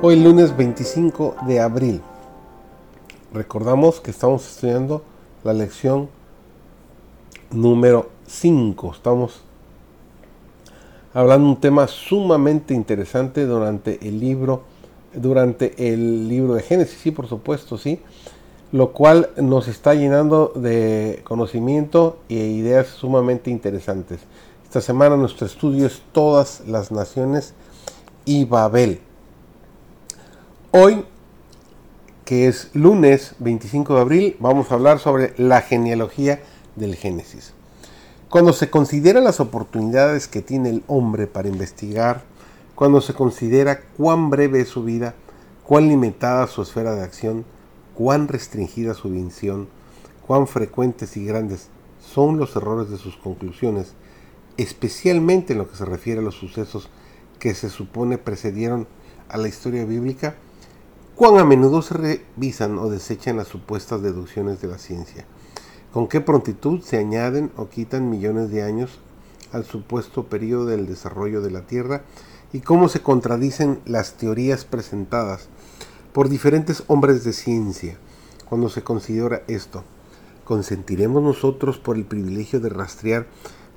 Hoy lunes 25 de abril. Recordamos que estamos estudiando la lección número 5. Estamos hablando un tema sumamente interesante durante el libro durante el libro de Génesis, sí, por supuesto, sí, lo cual nos está llenando de conocimiento e ideas sumamente interesantes. Esta semana nuestro estudio es todas las naciones y Babel. Hoy, que es lunes 25 de abril, vamos a hablar sobre la genealogía del Génesis. Cuando se consideran las oportunidades que tiene el hombre para investigar, cuando se considera cuán breve es su vida, cuán limitada su esfera de acción, cuán restringida su visión, cuán frecuentes y grandes son los errores de sus conclusiones, especialmente en lo que se refiere a los sucesos que se supone precedieron a la historia bíblica, cuán a menudo se revisan o desechan las supuestas deducciones de la ciencia, con qué prontitud se añaden o quitan millones de años al supuesto periodo del desarrollo de la Tierra y cómo se contradicen las teorías presentadas por diferentes hombres de ciencia cuando se considera esto. ¿Consentiremos nosotros por el privilegio de rastrear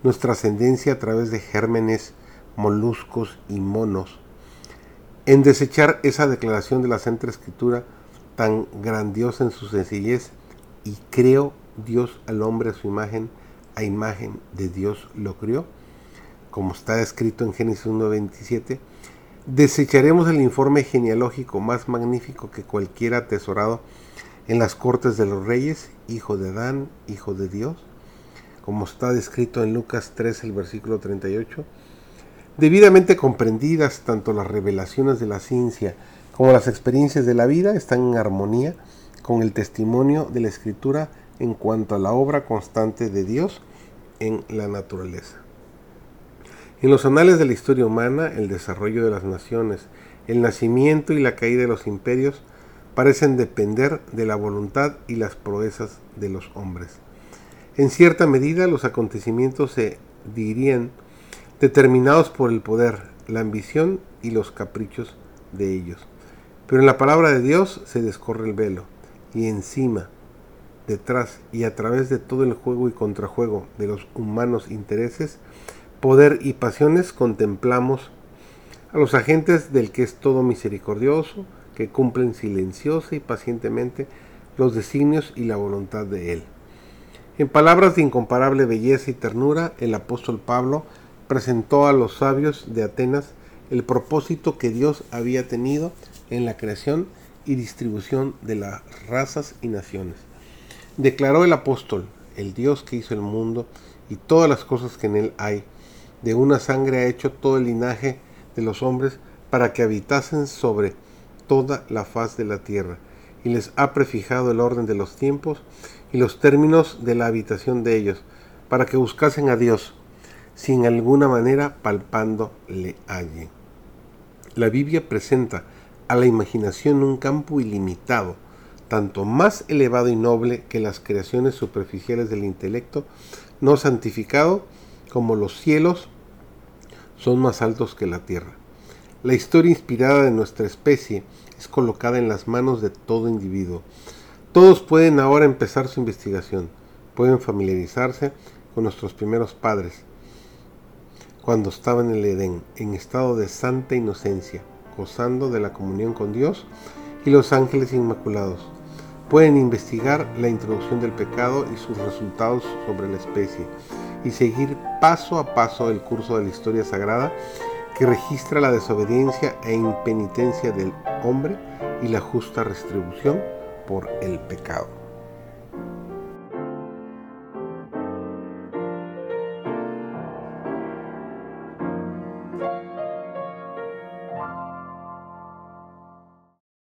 nuestra ascendencia a través de gérmenes, moluscos y monos en desechar esa declaración de la Santa Escritura tan grandiosa en su sencillez y creo Dios al hombre a su imagen, a imagen de Dios lo crió, como está escrito en Génesis 1.27, desecharemos el informe genealógico más magnífico que cualquiera atesorado en las cortes de los reyes, hijo de Adán, hijo de Dios, como está descrito en Lucas 3, el versículo 38, Debidamente comprendidas, tanto las revelaciones de la ciencia como las experiencias de la vida están en armonía con el testimonio de la Escritura en cuanto a la obra constante de Dios en la naturaleza. En los anales de la historia humana, el desarrollo de las naciones, el nacimiento y la caída de los imperios parecen depender de la voluntad y las proezas de los hombres. En cierta medida, los acontecimientos se dirían determinados por el poder, la ambición y los caprichos de ellos. Pero en la palabra de Dios se descorre el velo, y encima, detrás y a través de todo el juego y contrajuego de los humanos intereses, poder y pasiones contemplamos a los agentes del que es todo misericordioso, que cumplen silenciosa y pacientemente los designios y la voluntad de Él. En palabras de incomparable belleza y ternura, el apóstol Pablo presentó a los sabios de Atenas el propósito que Dios había tenido en la creación y distribución de las razas y naciones. Declaró el apóstol, el Dios que hizo el mundo y todas las cosas que en él hay, de una sangre ha hecho todo el linaje de los hombres para que habitasen sobre toda la faz de la tierra, y les ha prefijado el orden de los tiempos y los términos de la habitación de ellos, para que buscasen a Dios sin alguna manera palpando le halle. La Biblia presenta a la imaginación un campo ilimitado, tanto más elevado y noble que las creaciones superficiales del intelecto no santificado, como los cielos son más altos que la tierra. La historia inspirada de nuestra especie es colocada en las manos de todo individuo. Todos pueden ahora empezar su investigación, pueden familiarizarse con nuestros primeros padres, cuando estaba en el Edén, en estado de santa inocencia, gozando de la comunión con Dios y los ángeles inmaculados. Pueden investigar la introducción del pecado y sus resultados sobre la especie y seguir paso a paso el curso de la historia sagrada que registra la desobediencia e impenitencia del hombre y la justa restribución por el pecado.